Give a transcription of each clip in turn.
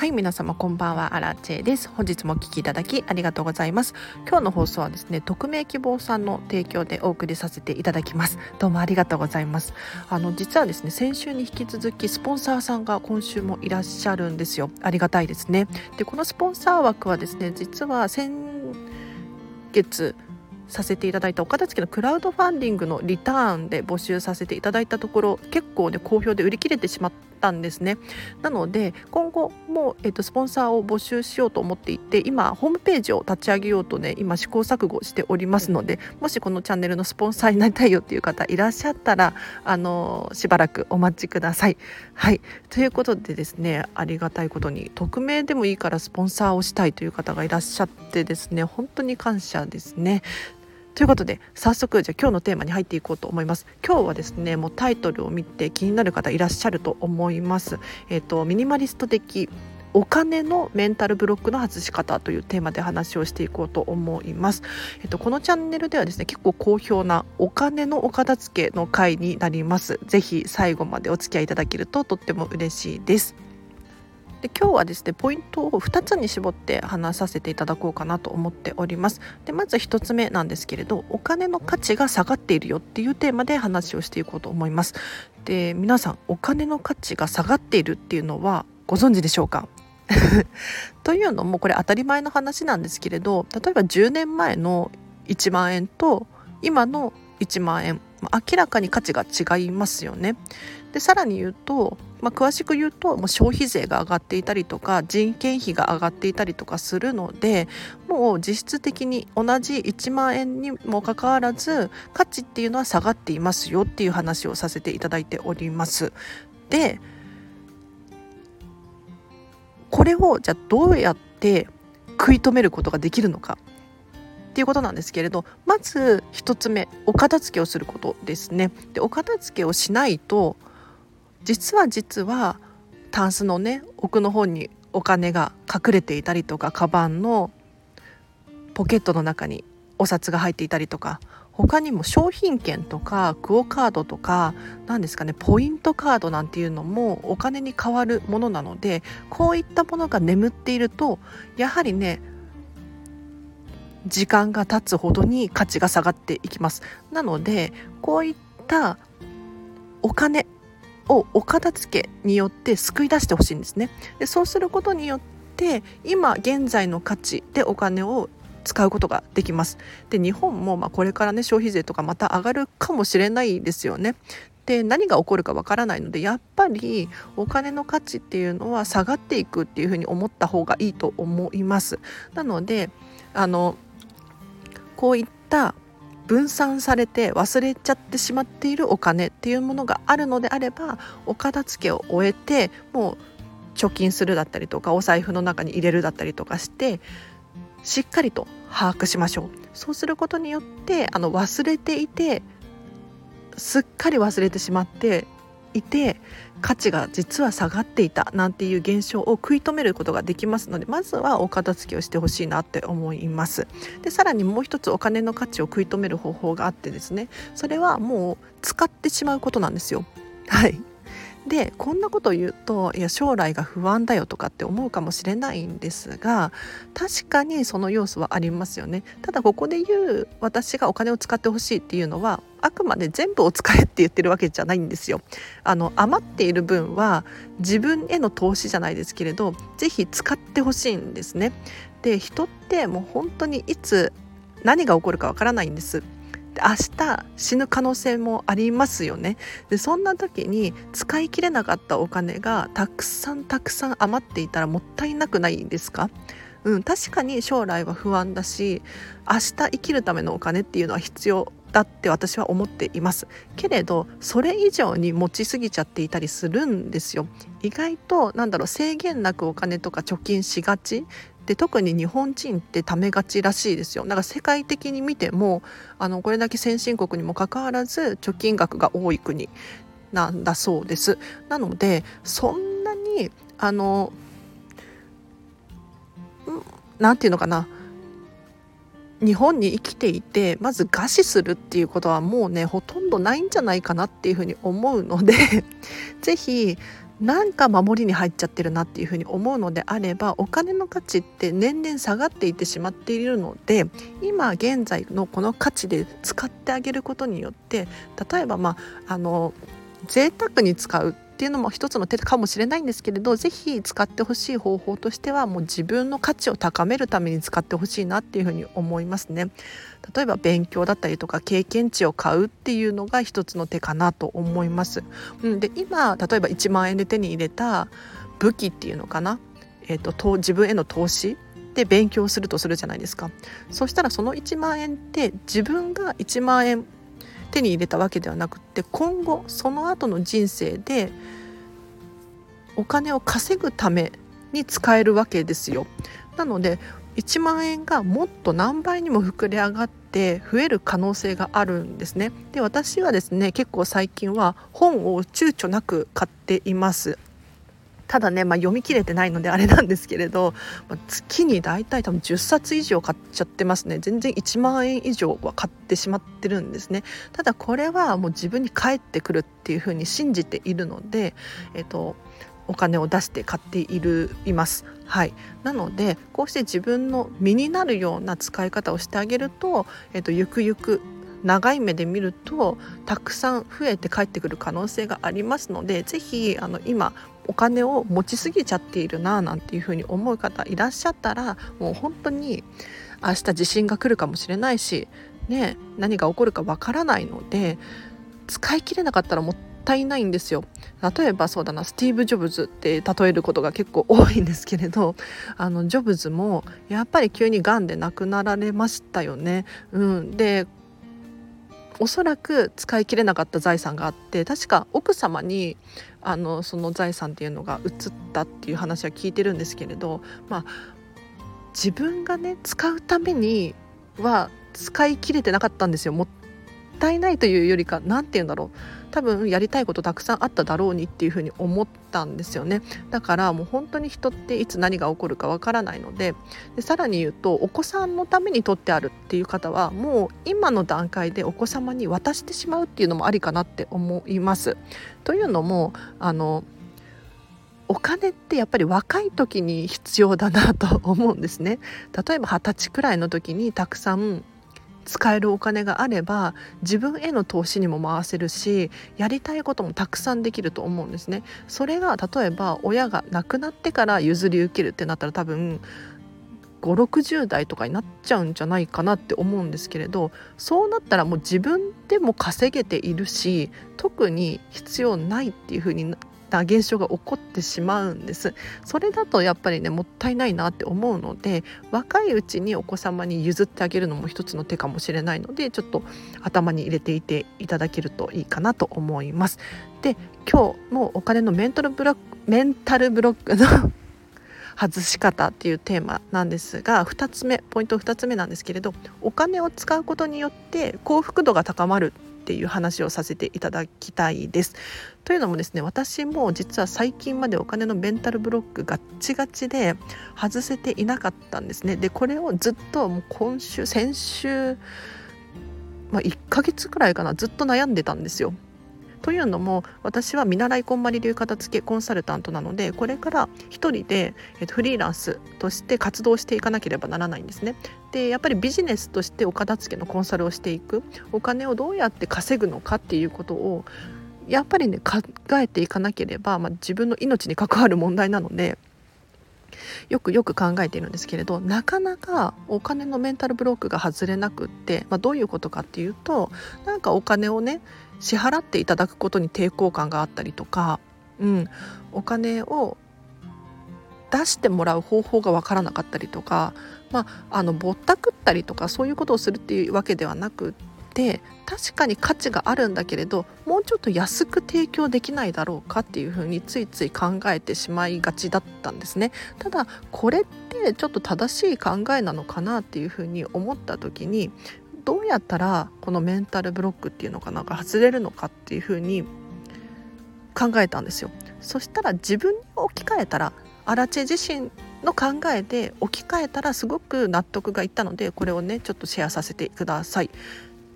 はい皆様こんばんは。アラチェです。本日もお聞きいただきありがとうございます。今日の放送はですね匿名希望さんの提供でお送りさせていただきます。どうもありがとうございます。あの実はですね先週に引き続きスポンサーさんが今週もいらっしゃるんですよ。ありがたいですね。でこのスポンサー枠はですね実は先月させていただいた岡田付けのクラウドファンディングのリターンで募集させていただいたところ結構ね好評で売り切れてしまったんですね。なので今後も、えっと、スポンサーを募集しようと思っていて今ホームページを立ち上げようとね今試行錯誤しておりますのでもしこのチャンネルのスポンサーになりたいよっていう方いらっしゃったらあのしばらくお待ちください。はい。ということでですねありがたいことに匿名でもいいからスポンサーをしたいという方がいらっしゃってですね本当に感謝ですね。ということで早速じゃ今日のテーマに入っていこうと思います今日はですねもうタイトルを見て気になる方いらっしゃると思いますえっ、ー、とミニマリスト的お金のメンタルブロックの外し方というテーマで話をしていこうと思います。えっと、このチャンネルではですね結構好評なお金のお片付けの回になります。ぜひ最後までお付き合いいただけるととっても嬉しいです。で今日はですねポイントを2つに絞って話させていただこうかなと思っております。でまず1つ目なんですけれどお金の価値が下がっているよっていうテーマで話をしていこうと思います。で皆さんお金の価値が下がっているっていうのはご存知でしょうか？というのもこれ当たり前の話なんですけれど例えば10年前の1万円と今の1万円。明らかに価値が違いますよね。でさらに言うと、まあ、詳しく言うともう消費税が上がっていたりとか人件費が上がっていたりとかするのでもう実質的に同じ1万円にもかかわらず価値っていうのは下がっていますよっていう話をさせていただいております。でこれをじゃあどうやって食い止めることができるのかっていうことなんですけれどまず1つ目お片付けをすることですね。でお片付けをしないと実は実はタンスのね奥の方にお金が隠れていたりとかカバンのポケットの中にお札が入っていたりとか他にも商品券とかクオ・カードとか何ですかねポイントカードなんていうのもお金に変わるものなのでこういったものが眠っているとやはりね時間が経つほどに価値が下がっていきます。なのでこういったお金をお片付けによって救い出してほしいんですね。でそうすることによって今現在の価値でお金を使うことができます。で日本もまあこれからね消費税とかまた上がるかもしれないですよね。で何が起こるかわからないのでやっぱりお金の価値っていうのは下がっていくっていうふうに思った方がいいと思います。なのであのこういった分散されて忘れちゃってしまっているお金っていうものがあるのであればお片付けを終えてもう貯金するだったりとかお財布の中に入れるだったりとかしてしっかりと把握しましょう。そうすることによってあの忘れていてすっかり忘れてしまっていて価値が実は下がっていたなんていう現象を食い止めることができますのでまずはお片付けをしてほしいなって思います。でさらにもう一つお金の価値を食い止める方法があってですねそれはもう使ってしまうことなんですよ。はい。でこんなこと言うといや将来が不安だよとかって思うかもしれないんですが確かにその要素はありますよね。ただここで言う私がお金を使ってほしいっていうのはあくまで全部を使えって言ってるわけじゃないんですよ。あの余っている分は自分への投資じゃないですけれど是非使ってほしいんですね。で人ってもう本当にいつ何が起こるかわからないんです。明日死ぬ可能性もありますよね。でそんな時に使い切れなかったお金がたくさんたくさん余っていたらもったいなくないですか？うん、確かに将来は不安だし明日生きるためのお金っていうのは必要だって私は思っています。けれどそれ以上に持ちすぎちゃっていたりするんですよ。意外となんだろう制限なくお金とか貯金しがちで特に日本人ってためがちらしいですよ。だから世界的に見てもあのこれだけ先進国にもかかわらず貯金額が多い国なんだそうです。なのでそんなにあの何て言うのかな。日本に生きていてまず餓死するっていうことはもうねほとんどないんじゃないかなっていうふうに思うので是非なんか守りに入っちゃってるなっていうふうに思うのであればお金の価値って年々下がっていってしまっているので今現在のこの価値で使ってあげることによって例えばまああの贅沢に使う。っていうのも一つの手かもしれないんですけれど是非使ってほしい方法としてはもう自分の価値を高めるために使ってほしいなっていうふうに思いますね。例えば勉強だったりとか経験値を買うっていうのが一つの手かなと思います。うん、で今例えば1万円で手に入れた武器っていうのかな、えーと、と自分への投資で勉強するとするじゃないですかそしたらその1万円って自分が1万円手に入れたわけではなくって今後その後の人生でお金を稼ぐために使えるわけですよ。なので1万円がもっと何倍にも膨れ上がって増える可能性があるんですね。で私はですね結構最近は本を躊躇なく買っています。ただね、まあ、読み切れてないのであれなんですけれど、まあ、月に大体多分10冊以上買っちゃってますね。全然1万円以上は買ってしまってるんですね。ただこれはもう自分に返ってくるっていうふうに信じているので、えっと、お金を出して買っているいます。はい、なのでこうして自分の身になるような使い方をしてあげると、えっと、ゆくゆく長い目で見るとたくさん増えて帰ってくる可能性がありますので是非あの今お金を持ちすぎちゃっているななんていうふうに思う方いらっしゃったらもう本当に明日地震が来るかもしれないし、ね、何が起こるかわからないので使い切れなかったらもったいないんですよ例えばそうだなスティーブ・ジョブズって例えることが結構多いんですけれどあのジョブズもやっぱり急にがんで亡くなられましたよね。うん、でおそらく使い切れなかった財産があって確か奥様にあのその財産っていうのが移ったっていう話は聞いてるんですけれどまあ自分がね使うためには使い切れてなかったんですよもったいないというよりか何て言うんだろう。多分やりたいことたくさんあっただろうにっていうふうに思ったんですよね。だからもう本当に人っていつ何が起こるかわからないので。でさらに言うとお子さんのために取ってあるっていう方はもう今の段階でお子様に渡してしまうっていうのもありかなって思います。というのもあのお金ってやっぱり若い時に必要だなと思うんですね。例えば二十歳くらいの時にたくさん使えるお金があれば自分への投資にも回せるしやりたいこともたくさんできると思うんですね。それが例えば親が亡くなってから譲り受けるってなったら多分560代とかになっちゃうんじゃないかなって思うんですけれどそうなったらもう自分でも稼げているし特に必要ないっていう風にな現象が起こってしまうんです。それだとやっぱりねもったいないなって思うので若いうちにお子様に譲ってあげるのも一つの手かもしれないのでちょっと頭に入れていていただけるといいかなと思います。で今日のお金のメンタルブロックメンタルブロックの 外し方っていうテーマなんですが2つ目ポイント2つ目なんですけれどお金を使うことによって幸福度が高まるっていう話をさせていただきたいです。というのもですね私も実は最近までお金のメンタルブロックガッチガチで外せていなかったんですね。でこれをずっともう今週先週、まあ、1ヶ月くらいかなずっと悩んでたんですよ。というのも私は見習いこんまり流片付けコンサルタントなのでこれから一人で、えっと、フリーランスとして活動していかなければならないんですね。でやっぱりビジネスとしてお片付けのコンサルをしていくお金をどうやって稼ぐのかっていうことをやっぱりね考えていかなければ、まあ、自分の命に関わる問題なので。よくよく考えているんですけれどなかなかお金のメンタルブロックが外れなくって、まあ、どういうことかっていうとなんかお金をね支払っていただくことに抵抗感があったりとか、うん、お金を出してもらう方法が分からなかったりとか、まあ、あのぼったくったりとかそういうことをするっていうわけではなくて確かに価値があるんだけれどもうちょっと安く提供できないだろうかっていうふうについつい考えてしまいがちだったんですね。ただこれってちょっと正しい考えなのかなっていうふうに思った時にどうやったらこのメンタルブロックっていうのかなが外れるのかっていうふうに考えたんですよ。そしたら自分に置き換えたらアラチェ自身の考えで置き換えたらすごく納得がいったのでこれをねちょっとシェアさせてください。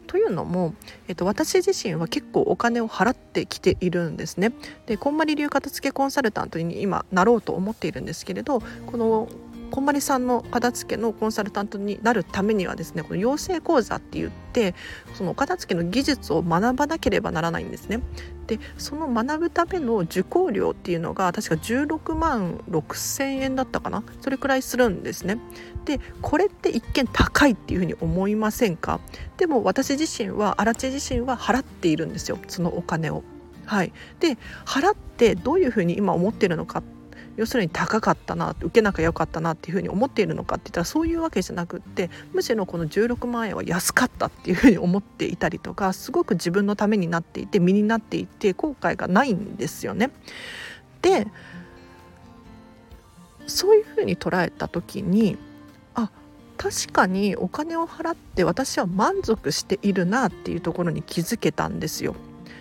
というのも、えっと、私自身は結構お金を払ってきているんですね。でこんまり流片付けコンサルタントに今なろうと思っているんですけれどこのこんまりさんの片付けのコンサルタントになるためにはですねこの養成講座って言ってそのお片付けの技術を学ばなければならないんですね。でその学ぶための受講料っていうのが確か16万6,000円だったかな？それくらいするんですね。でこれって一見高いっていうふうに思いませんか？でも私自身は荒地自身は払っているんですよそのお金を。はい、で払ってどういうふうに今思ってるのか要するに高かったな受けなきゃよかったなっていうふうに思っているのかって言ったらそういうわけじゃなくってむしろこの16万円は安かったっていうふうに思っていたりとかすごく自分のためになっていて身になっていて後悔がないんですよね。でそういうふうに捉えた時にあ確かにお金を払って私は満足しているなっていうところに気づけたんですよ。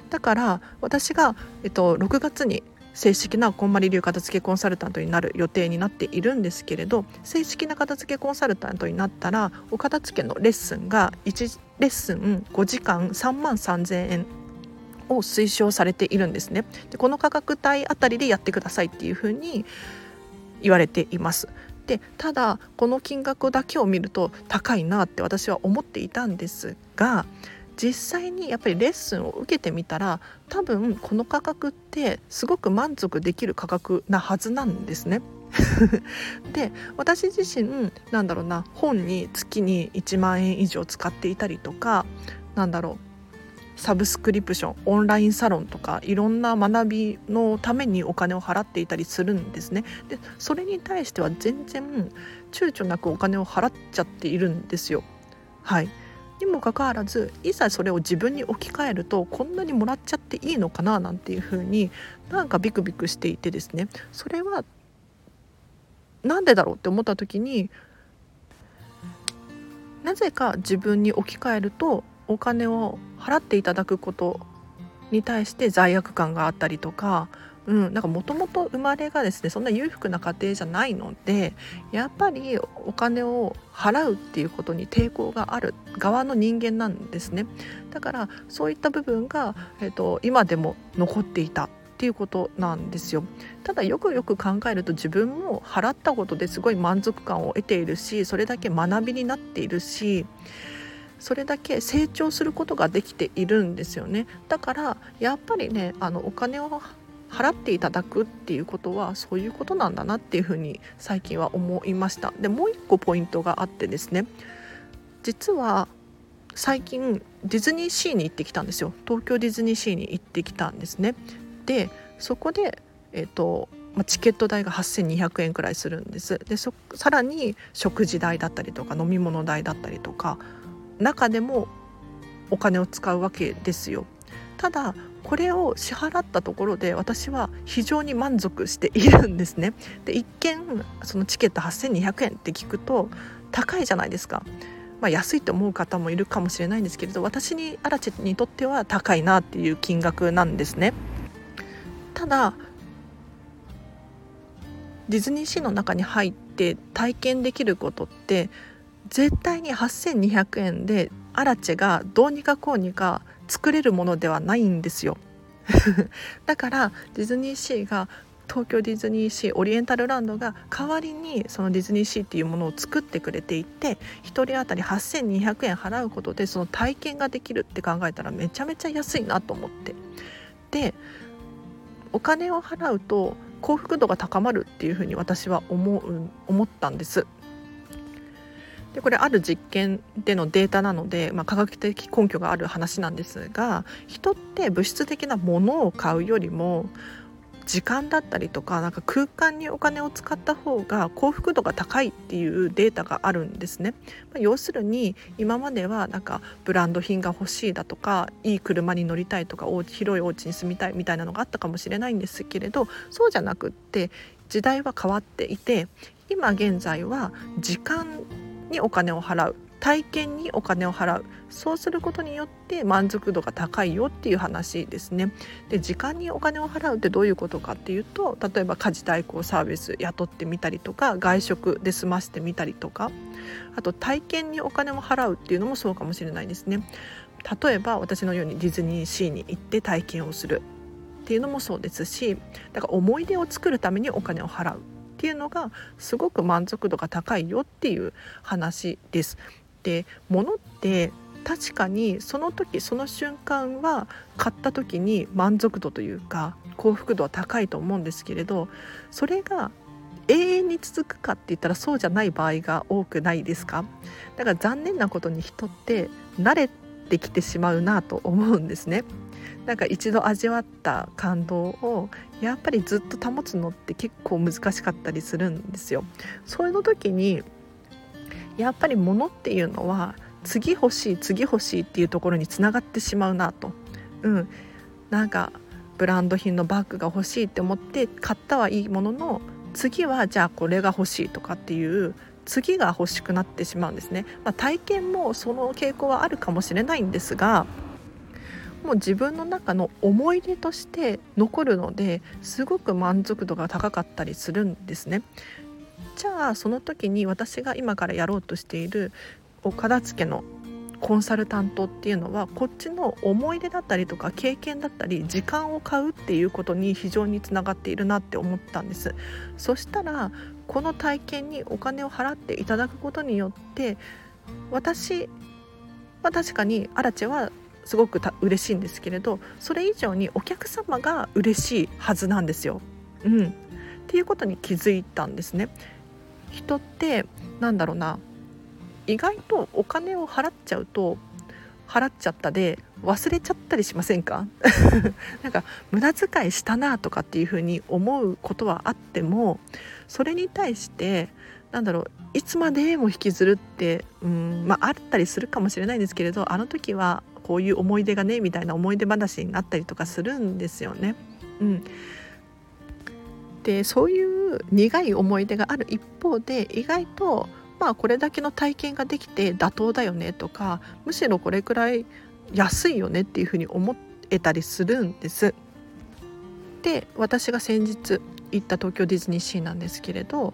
だから私が、えっと、6月に正式なこんまり流片付けコンサルタントになる予定になっているんですけれど正式な片付けコンサルタントになったらお片付けのレッスンが1レッスン5時間3万3000円を推奨されているんですね。でこの価格帯あたりでやってくださいっていうふうに言われています。でただこの金額だけを見ると高いなって私は思っていたんですが実際にやっぱりレッスンを受けてみたら多分この価格ってすごく満足できる価格なはずなんですね。で私自身なんだろうな本に月に1万円以上使っていたりとかなんだろうサブスクリプションオンラインサロンとかいろんな学びのためにお金を払っていたりするんですね。でそれに対しては全然躊躇なくお金を払っちゃっているんですよ。はいにもかかわらずいざそれを自分に置き換えるとこんなにもらっちゃっていいのかななんていうふうになんかビクビクしていてですね。それは何でだろうって思った時になぜか自分に置き換えるとお金を払っていただくことに対して罪悪感があったりとかうん、なんかもともと生まれがですねそんな裕福な家庭じゃないのでやっぱりお金を払うっていうことに抵抗がある側の人間なんですね。だからそういった部分が、えーと、今でも残っていたっていうことなんですよ。ただよくよく考えると自分も払ったことですごい満足感を得ているしそれだけ学びになっているしそれだけ成長することができているんですよね。だからやっぱりねあのお金を払っていただくっていうことはそういうことなんだなっていうふうに最近は思いました。でもう一個ポイントがあってですね。実は最近ディズニーシーに行ってきたんですよ。東京ディズニーシーに行ってきたんですね。でそこでえ、ー、とまチケット代が8200円くらいするんです。でさらに食事代だったりとか飲み物代だったりとか中でもお金を使うわけですよ。ただこれを支払ったところで私は非常に満足しているんですね。で一見そのチケット8200円って聞くと高いじゃないですか。まあ、安いと思う方もいるかもしれないんですけれど私にアラチェにとっては高いなっていう金額なんですね。ただディズニーシーの中に入って体験できることって絶対に8200円でアラチェがどうにかこうにか作れるものではないんですよ。だからディズニーシーが東京ディズニーシーオリエンタルランドが代わりにそのディズニーシーっていうものを作ってくれていて1人当たり8200円払うことでその体験ができるって考えたらめちゃめちゃ安いなと思って。でお金を払うと幸福度が高まるっていうふうに私は思う思ったんです。でこれある実験でのデータなので、まあ、科学的根拠がある話なんですが人って物質的なものを買うよりも時間だったりとかなんか空間にお金を使った方が幸福度が高いっていうデータがあるんですね。まあ、要するに今まではなんかブランド品が欲しいだとかいい車に乗りたいとか広いお家に住みたいみたいなのがあったかもしれないんですけれどそうじゃなくって時代は変わっていて今現在は時間にお金を払う体験にお金を払うそうすることによって満足度が高いよっていう話ですね。で時間にお金を払うってどういうことかっていうと例えば家事代行サービス雇ってみたりとか外食で済ませてみたりとかあと体験にお金を払うっていうのもそうかもしれないですね。例えば私のようにディズニーシーに行って体験をするっていうのもそうですしだから思い出を作るためにお金を払うっていうのがすごく満足度が高いよっていう話です。で物って確かにその時その瞬間は買った時に満足度というか幸福度は高いと思うんですけれどそれが永遠に続くかって言ったらそうじゃない場合が多くないですか？だから残念なことに人って慣れてきてしまうなと思うんですねなんか一度味わった感動をやっぱりずっと保つのって結構難しかったりするんですよ。そういう時にやっぱり物っていうのは次欲しい次欲しいっていうところにつながってしまうなと。うん。なんかブランド品のバッグが欲しいって思って買ったはいいものの次はじゃあこれが欲しいとかっていう次が欲しくなってしまうんですね、まあ、体験もその傾向はあるかもしれないんですがもう自分の中の思い出として残るのですごく満足度が高かったりするんですね。じゃあその時に私が今からやろうとしているお片付けのコンサルタントっていうのはこっちの思い出だったりとか経験だったり時間を買うっていうことに非常につながっているなって思ったんです。そしたらこの体験にお金を払っていただくことによって私は確かにアラチェはすごくた嬉しいんですけれどそれ以上にお客様が嬉しいはずなんですよ。うん、っていうことに気づいたんですね。人ってなんだろうな意外とお金を払っちゃうと払っちゃったで忘れちゃったりしませんか？なんか無駄遣いしたなとかっていうふうに思うことはあってもそれに対してなんだろういつまでも引きずるってうんまああったりするかもしれないんですけれどあの時はこういう思い出がねみたいな思い出話になったりとかするんですよね。うん、でそういう苦い思い出がある一方で意外とまあこれだけの体験ができて妥当だよねとかむしろこれくらい安いよねっていうふうに思えたりするんです。で私が先日行った東京ディズニーシーなんですけれど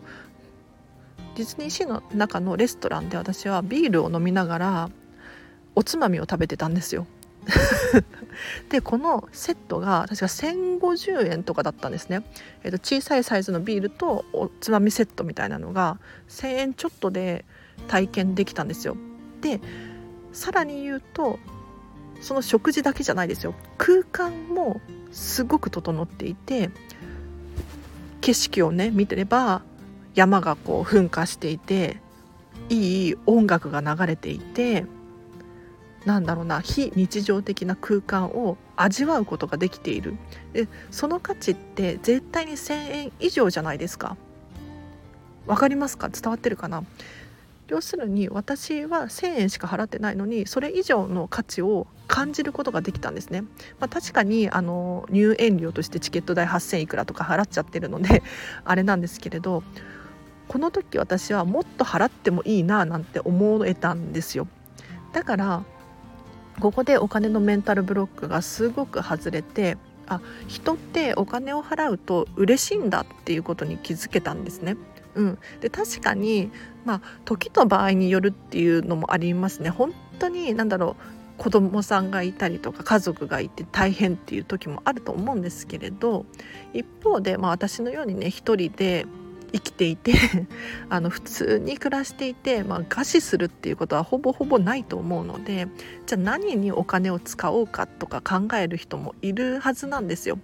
ディズニーシーの中のレストランで私はビールを飲みながらおつまみを食べてたんですよ。でこのセットが確か1,050円とかだったんですね、えー、と小さいサイズのビールとおつまみセットみたいなのが1,000円ちょっとで体験できたんですよ。でさらに言うとその食事だけじゃないですよ。空間もすごく整っていて景色をね見てれば山がこう噴火していていい音楽が流れていてなんだろうな非日常的な空間を味わうことができている。でその価値って絶対に1,000円以上じゃないですか。わかりますか？伝わってるかな？要するに私は1,000円しか払ってないのにそれ以上の価値を感じることができたんですね、まあ、確かにあの入園料としてチケット代8,000いくらとか払っちゃってるので あれなんですけれどこの時私はもっと払ってもいいななんて思えたんですよ。だからここでお金のメンタルブロックがすごく外れてあ人ってお金を払うと嬉しいんだっていうことに気づけたんですね。うん、で確かに、まあ、時と場合によるっていうのもありますね。本当に何だろう子供さんがいたりとか家族がいて大変っていう時もあると思うんですけれど一方で、まあ、私のようにね一人で生きていて あの普通に暮らしていて、まあ、餓死するっていうことはほぼほぼないと思うのでじゃあ何にお金を使おうかとか考える人もいるはずなんですよ。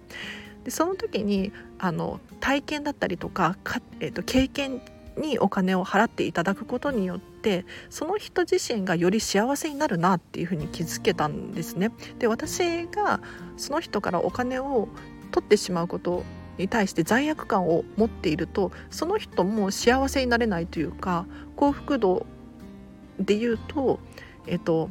でその時にあの体験だったりとかか、えーと、経験にお金を払っていただくことによってその人自身がより幸せになるなっていうふうに気づけたんですね。で私がその人からお金を取ってしまうことに対して罪悪感を持っているとその人も幸せになれないというか幸福度で言うとえっと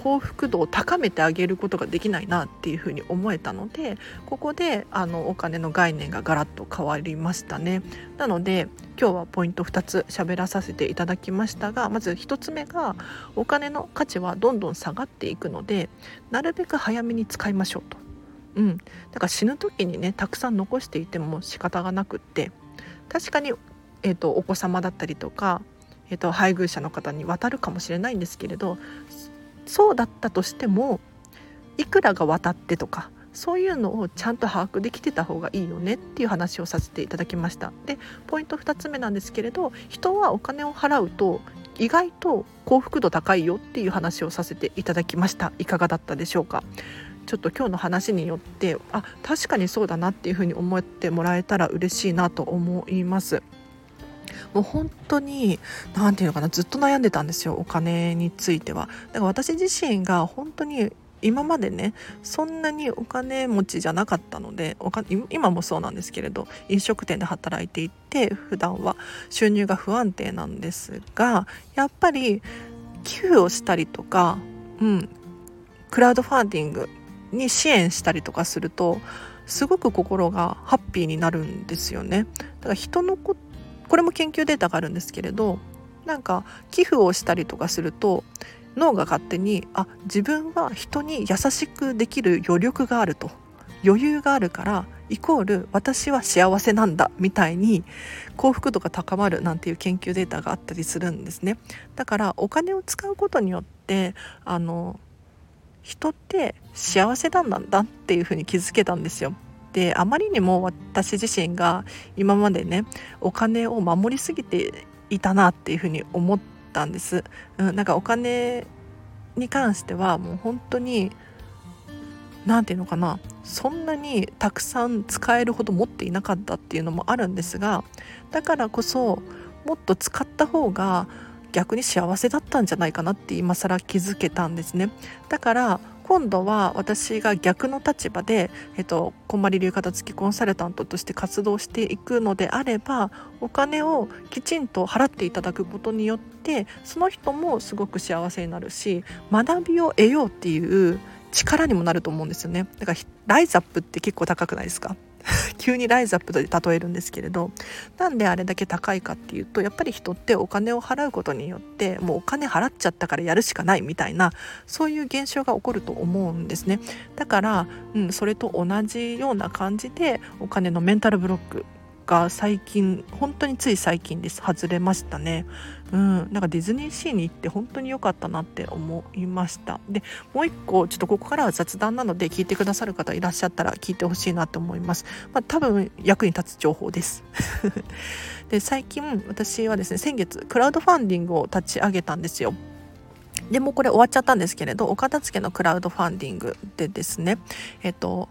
幸福度を高めてあげることができないなっていうふうに思えたのでここであのお金の概念がガラッと変わりましたね。なので今日はポイント2つ喋らさせていただきましたがまず1つ目がお金の価値はどんどん下がっていくのでなるべく早めに使いましょうと。うん、だから死ぬ時にねたくさん残していても仕方がなくって確かに、えーと、お子様だったりとか、えーと、配偶者の方に渡るかもしれないんですけれどそうだったとしてもいくらが渡ってとかそういうのをちゃんと把握できてた方がいいよねっていう話をさせていただきました。でポイント2つ目なんですけれど人はお金を払うと意外と幸福度高いよっていう話をさせていただきました。いかがだったでしょうか？ちょっと今日の話によってあ確かにそうだなっていうふうに思ってもらえたら嬉しいなと思います。もう本当に何て言うのかなずっと悩んでたんですよお金については。だから私自身が本当に今までねそんなにお金持ちじゃなかったのでお金今もそうなんですけれど飲食店で働いていて普段は収入が不安定なんですがやっぱり寄付をしたりとか、うん、クラウドファンディングに支援したりとかするとすごく心がハッピーになるんですよね。だから人のここれも研究データがあるんですけれどなんか寄付をしたりとかすると脳が勝手にあ自分は人に優しくできる余力があると余裕があるからイコール私は幸せなんだみたいに幸福度が高まるなんていう研究データがあったりするんですねだからお金を使うことによってあの人って幸せなんだっていうふうに気づけたんですよ。であまりにも私自身が今までねお金を守りすぎていたなっていうふうに思ったんです、うん、なんかお金に関してはもう本当に何て言うのかなそんなにたくさん使えるほど持っていなかったっていうのもあるんですがだからこそもっと使った方が逆に幸せだったんじゃないかなって今更気づけたんですね。だから今度は私が逆の立場で、えっと、こんまり流片付きコンサルタントとして活動していくのであればお金をきちんと払っていただくことによってその人もすごく幸せになるし学びを得ようっていう力にもなると思うんですよね。だからライズアップって結構高くないですか？急にライズアップで例えるんですけれどなんであれだけ高いかっていうとやっぱり人ってお金を払うことによってもうお金払っちゃったからやるしかないみたいなそういう現象が起こると思うんですね。だから、うん、それと同じような感じでお金のメンタルブロックが最近本当につい最近です。外れましたね。うんなんかディズニーシーに行って本当に良かったなって思いました。でもう一個ちょっとここからは雑談なので聞いてくださる方いらっしゃったら聞いてほしいなと思います。まあ、多分役に立つ情報です。で最近私はですね先月クラウドファンディングを立ち上げたんですよ。でもこれ終わっちゃったんですけれどお片付けのクラウドファンディングでですねえっと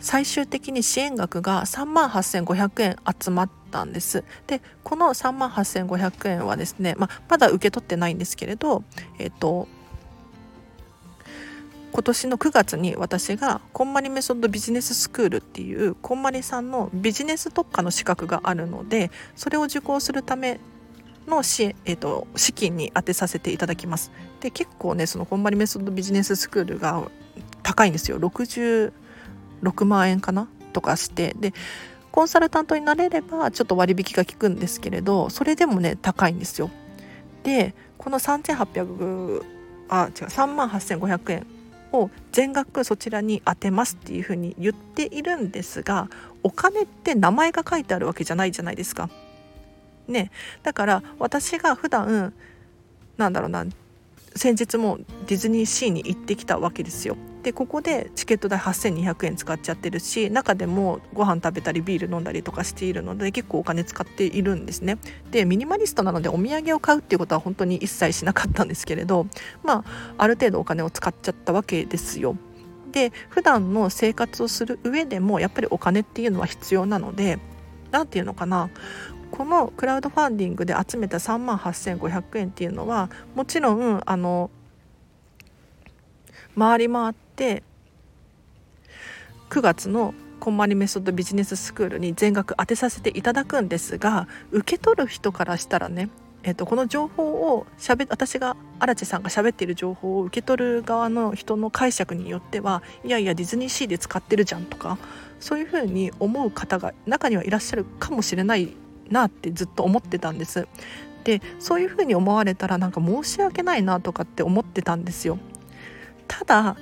最終的に支援額が3万8500円集まったんです。でこの3万8500円はですね、まあ、まだ受け取ってないんですけれどえっ、と今年の9月に私がこんまりメソッドビジネススクールっていうこんまりさんのビジネス特化の資格があるのでそれを受講するための支,、えーと、資金に充てさせていただきます。で結構ねそのこんまりメソッドビジネススクールが高いんですよ。60 6万円かな？とかしてでコンサルタントになれればちょっと割引が効くんですけれどそれでもね高いんですよ。でこの3800あ違う3万8500円を全額そちらに充てますっていうふうに言っているんですがお金って名前が書いてあるわけじゃないじゃないですか。ねだから私が普段なんだろうな先日もディズニーシーに行ってきたわけですよ。でここでチケット代8200円使っちゃってるし中でもご飯食べたりビール飲んだりとかしているので結構お金使っているんですね。でミニマリストなのでお土産を買うっていうことは本当に一切しなかったんですけれどまあある程度お金を使っちゃったわけですよ。で普段の生活をする上でもやっぱりお金っていうのは必要なので何て言うのかな。このクラウドファンディングで集めた3万8500円っていうのはもちろんあの回り回って9月のこんまりメソッドビジネススクールに全額当てさせていただくんですが受け取る人からしたらねえーと、この情報をしゃべ私が荒地さんが喋っている情報を受け取る側の人の解釈によってはいやいやディズニーシーで使ってるじゃんとかそういうふうに思う方が中にはいらっしゃるかもしれないなってずっと思ってたんです。でそういうふうに思われたらなんか申し訳ないなとかって思ってたんですよ。ただ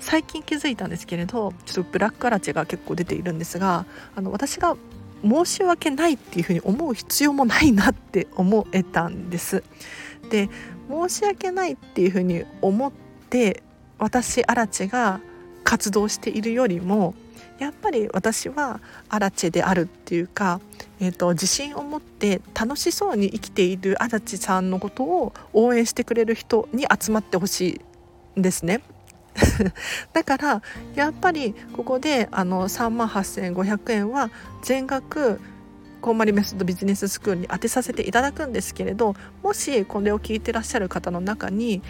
最近気づいたんですけれどちょっとブラックアラチェが結構出ているんですがあの私が申し訳ないっていうふうに思う必要もないなって思えたんです。で申し訳ないっていうふうに思って私アラチェが活動しているよりもやっぱり私はアラチェであるっていうか、えーと、自信を持って楽しそうに生きているアラチェさんのことを応援してくれる人に集まってほしいんですね。だからやっぱりここであの3万8500円は全額コンマリメソッドビジネススクールに当てさせていただくんですけれどもしこれを聞いてらっしゃる方の中に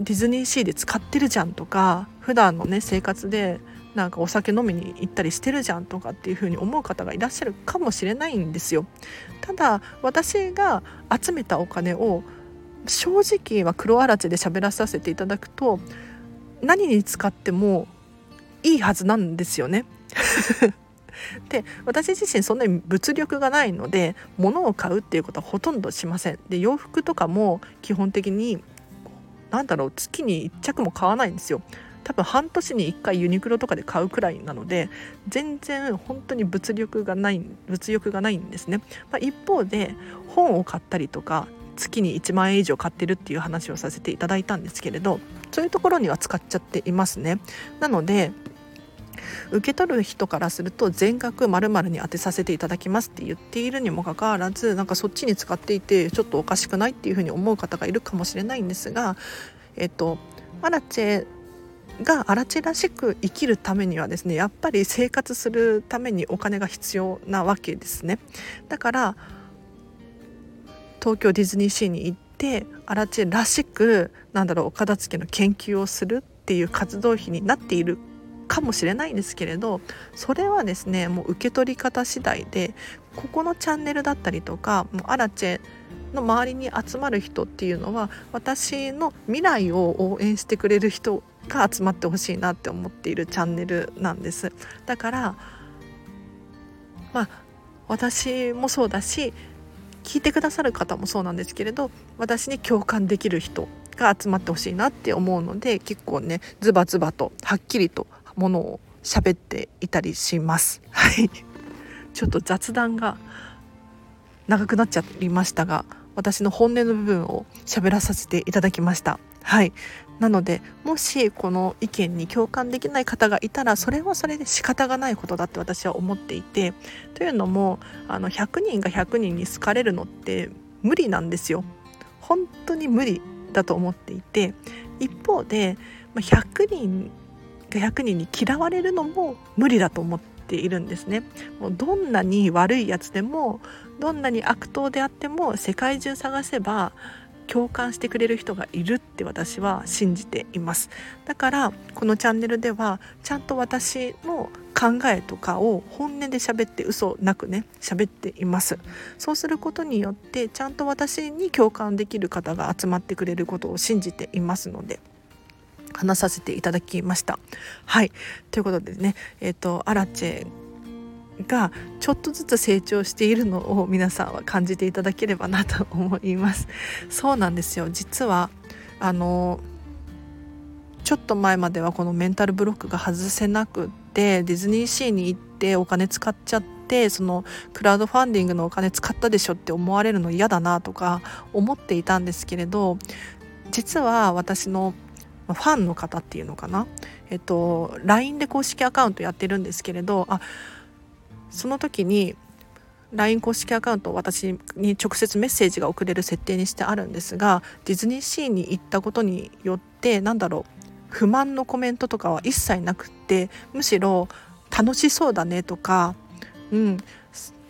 ディズニーシーで使ってるじゃんとか普段のね生活でなんかお酒飲みに行ったりしてるじゃんとかっていうふうに思う方がいらっしゃるかもしれないんですよ。ただ私が集めたお金を正直は黒あらちで喋らさせていただくと何に使ってもいいはずなんですよね。で私自身そんなに物力がないので物を買うっていうことはほとんどしません。で洋服とかも基本的に何だろう月に1着も買わないんですよ。多分半年に1回ユニクロとかで買うくらいなので全然本当に物力がない物欲がないんですね、まあ、一方で本を買ったりとか月に1万円以上買ってるっていう話をさせていただいたんですけれどそういうところには使っちゃっていますね。なので受け取る人からすると全額まるに当てさせていただきますって言っているにもかかわらずなんかそっちに使っていてちょっとおかしくないっていうふうに思う方がいるかもしれないんですがえっとアラチェがアラチェらしく生きるためにはですねやっぱり生活するためにお金が必要なわけですね。だから東京ディズニーシーに行ってアラチェらしくなんだろうお片付けの研究をするっていう活動費になっているかもしれないんですけれどそれはですねもう受け取り方次第でここのチャンネルだったりとかもうアラチェの周りに集まる人っていうのは私の未来を応援してくれる人が集まってほしいなって思っているチャンネルなんです。だからまあ私もそうだし聞いてくださる方もそうなんですけれど私に共感できる人が集まってほしいなって思うので結構ねズバズバとはっきりとものを喋っていたりします。はいちょっと雑談が長くなっちゃいましたが私の本音の部分を喋らさせていただきました。はいなのでもしこの意見に共感できない方がいたらそれはそれで仕方がないことだって私は思っていてというのもあの100人が100人に好かれるのって無理なんですよ。本当に無理だと思っていて一方で100人が100人に嫌われるのも無理だと思っているんですね。もうどんなに悪いやつでもどんなに悪党であっても世界中探せば共感してくれる人がいるって私は信じています。だからこのチャンネルではちゃんと私の考えとかを本音で喋って嘘なくね喋っています。そうすることによってちゃんと私に共感できる方が集まってくれることを信じていますので話させていただきました。はい。ということでねえっ、ー、とアラチェがちょっとずつ成長しているのを皆さんは感じていただければなと思います。そうなんですよ。実はあのちょっと前まではこのメンタルブロックが外せなくってディズニーシーに行ってお金使っちゃってそのクラウドファンディングのお金使ったでしょって思われるの嫌だなとか思っていたんですけれど実は私のファンの方っていうのかな？えっと LINE で公式アカウントやってるんですけれどあその時に LINE 公式アカウント私に直接メッセージが送れる設定にしてあるんですがディズニーシーに行ったことによってなんだろう不満のコメントとかは一切なくってむしろ楽しそうだねとか、うん、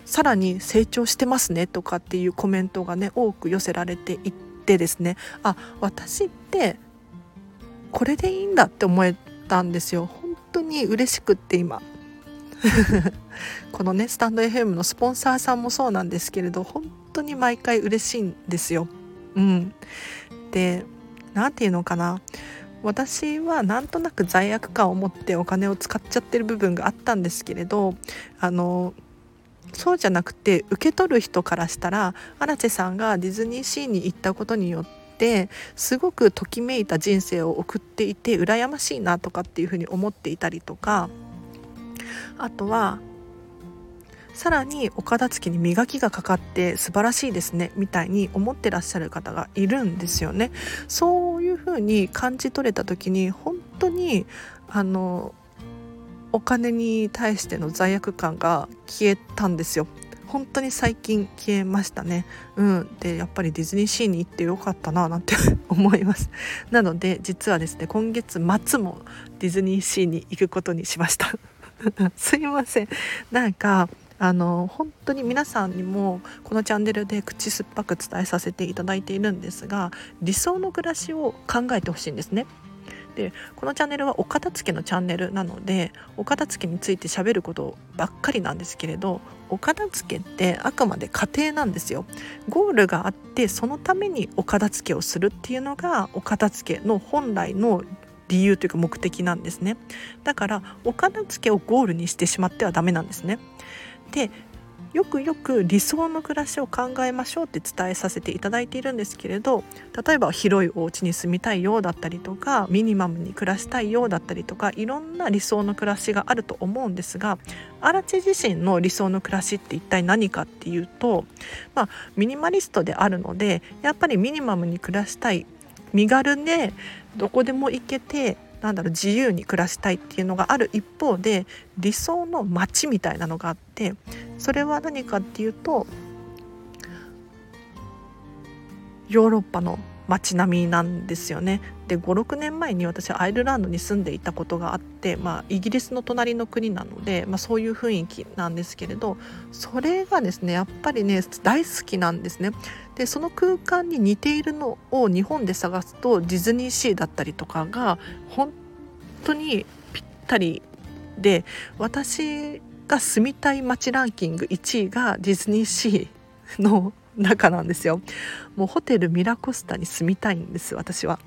さらに成長してますねとかっていうコメントがね多く寄せられていってですね。あ私ってこれでいいんだって思えたんですよ。本当に嬉しくって今。このねスタンド FM のスポンサーさんもそうなんですけれど本当に毎回嬉しいんですよ。うん、で何て言うのかな私はなんとなく罪悪感を持ってお金を使っちゃってる部分があったんですけれどあのそうじゃなくて受け取る人からしたら荒地さんがディズニーシーに行ったことによってすごくときめいた人生を送っていて羨ましいなとかっていうふうに思っていたりとかあとはさらにお片付けに磨きがかかって素晴らしいですねみたいに思ってらっしゃる方がいるんですよね。そういうふうに感じ取れた時に本当にあのお金に対しての罪悪感が消えたんですよ。本当に最近消えましたね。うん、でやっぱりディズニーシーに行ってよかったななんて 思います。なので実はですね今月末もディズニーシーに行くことにしました。すいませんなんかあの本当に皆さんにもこのチャンネルで口酸っぱく伝えさせていただいているんですが理想の暮らしを考えてほしいんですね。でこのチャンネルはお片付けのチャンネルなのでお片付けについて喋ることばっかりなんですけれどお片付けってあくまで過程なんですよゴールがあってそのためにお片付けをするっていうのがお片付けの本来の理由というか目的なんですね。だからお片付けをゴールにしてしまってはダメなんですね。でよくよく理想の暮らしを考えましょうって伝えさせていただいているんですけれど例えば広いお家に住みたいようだったりとかミニマムに暮らしたいようだったりとかいろんな理想の暮らしがあると思うんですが荒地自身の理想の暮らしって一体何かっていうと、まあ、ミニマリストであるのでやっぱりミニマムに暮らしたい身軽でどこでも行けてなんだろう自由に暮らしたいっていうのがある一方で理想の街みたいなのがあってそれは何かっていうとヨーロッパの街並みなんですよね。で56年前に私はアイルランドに住んでいたことがあって、まあ、イギリスの隣の国なので、まあ、そういう雰囲気なんですけれどそれがですねやっぱりね大好きなんですね。でその空間に似ているのを日本で探すとディズニーシーだったりとかが本当にぴったりで私が住みたい街ランキング1位がディズニーシーの中なんですよ。もうホテルミラコスタに住みたいんです私は。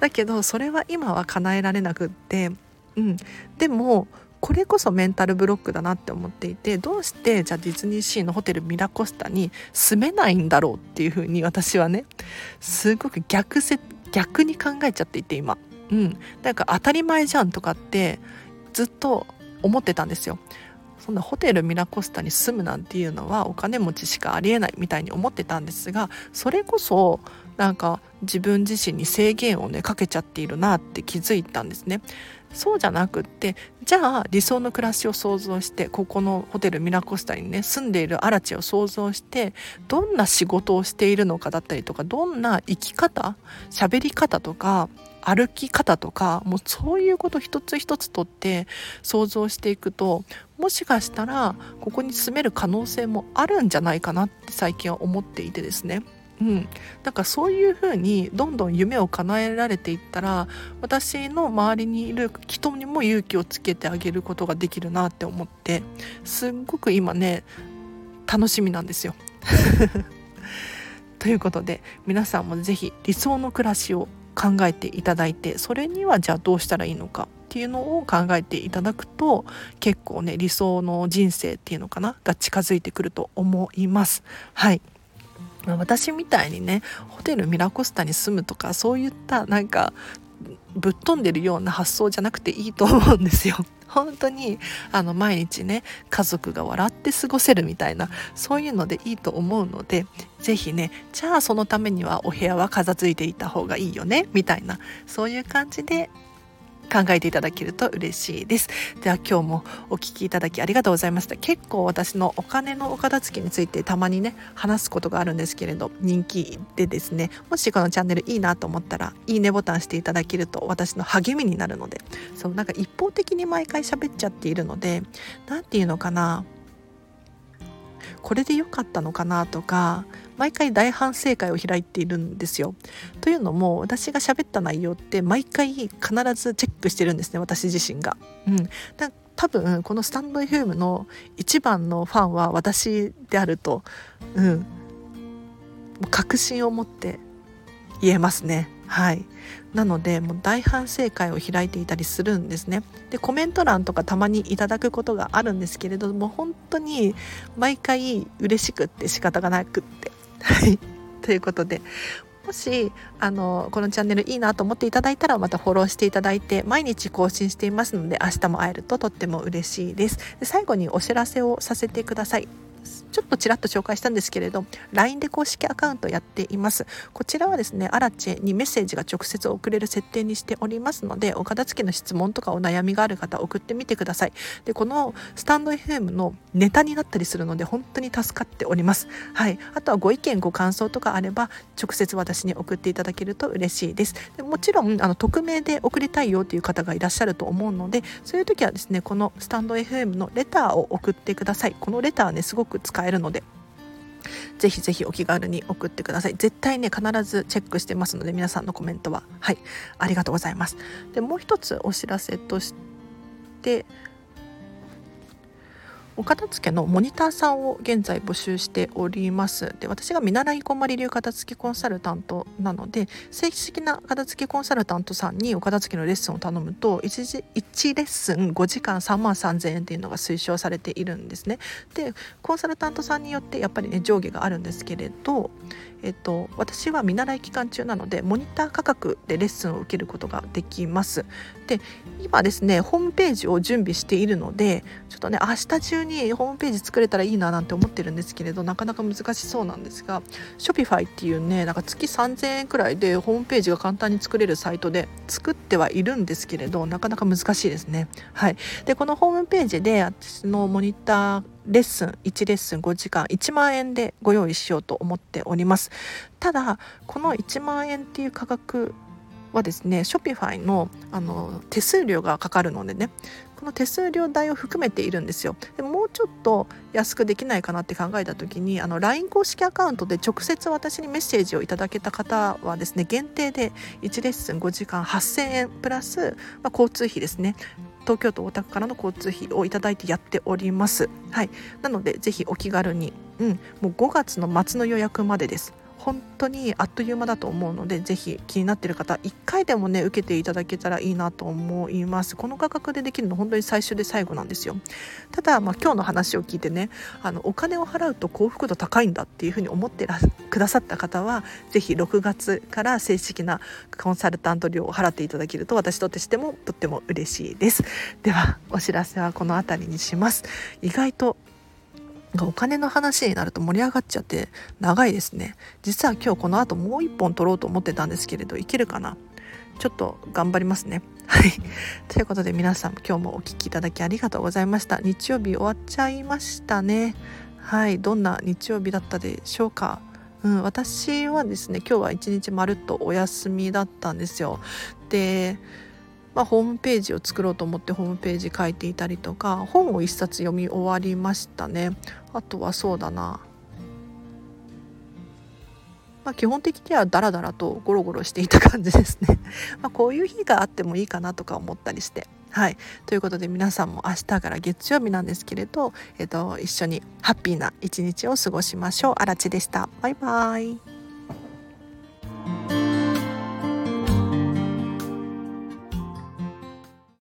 だけどそれは今は叶えられなくってうん。でもこれこそメンタルブロックだなって思っていてどうしてじゃあディズニーシーのホテルミラコスタに住めないんだろうっていうふうに私はねすごく逆せ逆に考えちゃっていて今。うん。だから当たり前じゃんとかってずっと思ってたんですよ。そんなホテルミラコスタに住むなんていうのはお金持ちしかありえないみたいに思ってたんですがそれこそなんか自分自身に制限をねかけちゃっているなって気づいたんですね。そうじゃなくってじゃあ理想の暮らしを想像してここのホテルミラコスタにね住んでいるアラチを想像してどんな仕事をしているのかだったりとかどんな生き方喋り方とか歩き方とかもうそういうこと一つ一つとって想像していくともしかしたらここに住める可能性もあるんじゃないかなって最近は思っていてですね。うん、なんかそういうふうにどんどん夢を叶えられていったら私の周りにいる人にも勇気をつけてあげることができるなって思ってすっごく今ね楽しみなんですよ。ということで皆さんも是非理想の暮らしを考えていただいてそれにはじゃあどうしたらいいのかっていうのを考えていただくと結構ね理想の人生っていうのかなが近づいてくると思います。はい私みたいにねホテルミラコスタに住むとかそういったなんかぶっ飛んでるような発想じゃなくていいと思うんですよ。本当にあの毎日ね家族が笑って過ごせるみたいなそういうのでいいと思うので是非ねじゃあそのためにはお部屋は片付いていた方がいいよねみたいなそういう感じで考えていただけると嬉しいです。では今日もお聞きいただきありがとうございました。結構私のお金のお片付けについてたまにね話すことがあるんですけれど人気でですねもしこのチャンネルいいなと思ったらいいねボタンしていただけると私の励みになるのでそうなんか一方的に毎回喋っちゃっているので何て言うのかな。これで良かったのかなとか毎回大反省会を開いているんですよ。というのも私が喋った内容って毎回必ずチェックしてるんですね私自身が。うん、多分このスタンド FM の一番のファンは私であると、うん、確信を持って言えますね。はい、なのでもう大反省会を開いていたりするんですねでコメント欄とかたまにいただくことがあるんですけれども本当に毎回嬉しくって仕方がなくってはい。ということでもしあのこのチャンネルいいなと思っていただいたらまたフォローしていただいて毎日更新していますので明日も会えるととっても嬉しいです。で最後にお知らせをさせてください。ちょっとちらっと紹介したんですけれど LINE で公式アカウントやっています。こちらはですねアラチェにメッセージが直接送れる設定にしておりますのでお片付けの質問とかお悩みがある方送ってみてください。でこのスタンド FM のネタになったりするので本当に助かっております。はい。あとはご意見ご感想とかあれば直接私に送っていただけると嬉しいです。でもちろんあの匿名で送りたいよという方がいらっしゃると思うのでそういう時はですねこのスタンド FM のレターを送ってください。このレターねすごく使えるのでぜひぜひお気軽に送ってください。絶対ね必ずチェックしてますので皆さんのコメントは。はい。ありがとうございます。でもう一つお知らせとしてお片付けのモニターさんを現在募集しておりますで私が見習いこんまり流片付けコンサルタントなので正式な片付けコンサルタントさんにお片付けのレッスンを頼むと 1, 1レッスン5時間3万3000円っていうのが推奨されているんですねでコンサルタントさんによってやっぱりね上下があるんですけれどえっと、私は見習い期間中なのでモニター価格でレッスンを受けることができます。で今ですねホームページを準備しているのでちょっとね明日中にホームページ作れたらいいななんて思ってるんですけれどなかなか難しそうなんですが Shopify っていうねなんか月3000円くらいでホームページが簡単に作れるサイトで作ってはいるんですけれどなかなか難しいですね。はい、でこのホームページで私のモニターレッスン1レッスン5時間1万円でご用意しようと思っておりますただこの1万円っていう価格はですね Shopify のあの手数料がかかるのでねこの手数料代を含めているんですよ。でもうちょっと安くできないかなって考えた時にあの LINE 公式アカウントで直接私にメッセージをいただけた方はですね限定で1レッスン5時間8000円プラス、まあ、交通費ですね。東京都大田区からの交通費をいただいてやっております。はい、なのでぜひお気軽に、うん、もう5月の末の予約までです。本当にあっという間だと思うのでぜひ気になっている方1回でもね受けていただけたらいいなと思います。この価格でできるの本当に最終で最後なんですよ。ただ、まあ、今日の話を聞いてねあのお金を払うと幸福度高いんだっていうふうに思ってらくださった方はぜひ6月から正式なコンサルタント料を払っていただけると私としてもとっても嬉しいです。ではお知らせはこの辺りにします。意外とお金の話になると盛り上がっちゃって長いですね。実は今日この後もう一本取ろうと思ってたんですけれどいけるかな？ちょっと頑張りますね。はい。ということで皆さん今日もお聴きいただきありがとうございました。日曜日終わっちゃいましたね。はい。どんな日曜日だったでしょうか？うん、私はですね今日は一日まるっとお休みだったんですよ。でまあ、ホームページを作ろうと思ってホームページ書いていたりとか本を一冊読み終わりましたね。あとはそうだな。まあ、基本的にはダラダラとゴロゴロしていた感じですね。まこういう日があってもいいかなとか思ったりして。はい。ということで皆さんも明日から月曜日なんですけれど、えっと、一緒にハッピーな一日を過ごしましょう。あらちでした。バイバイ。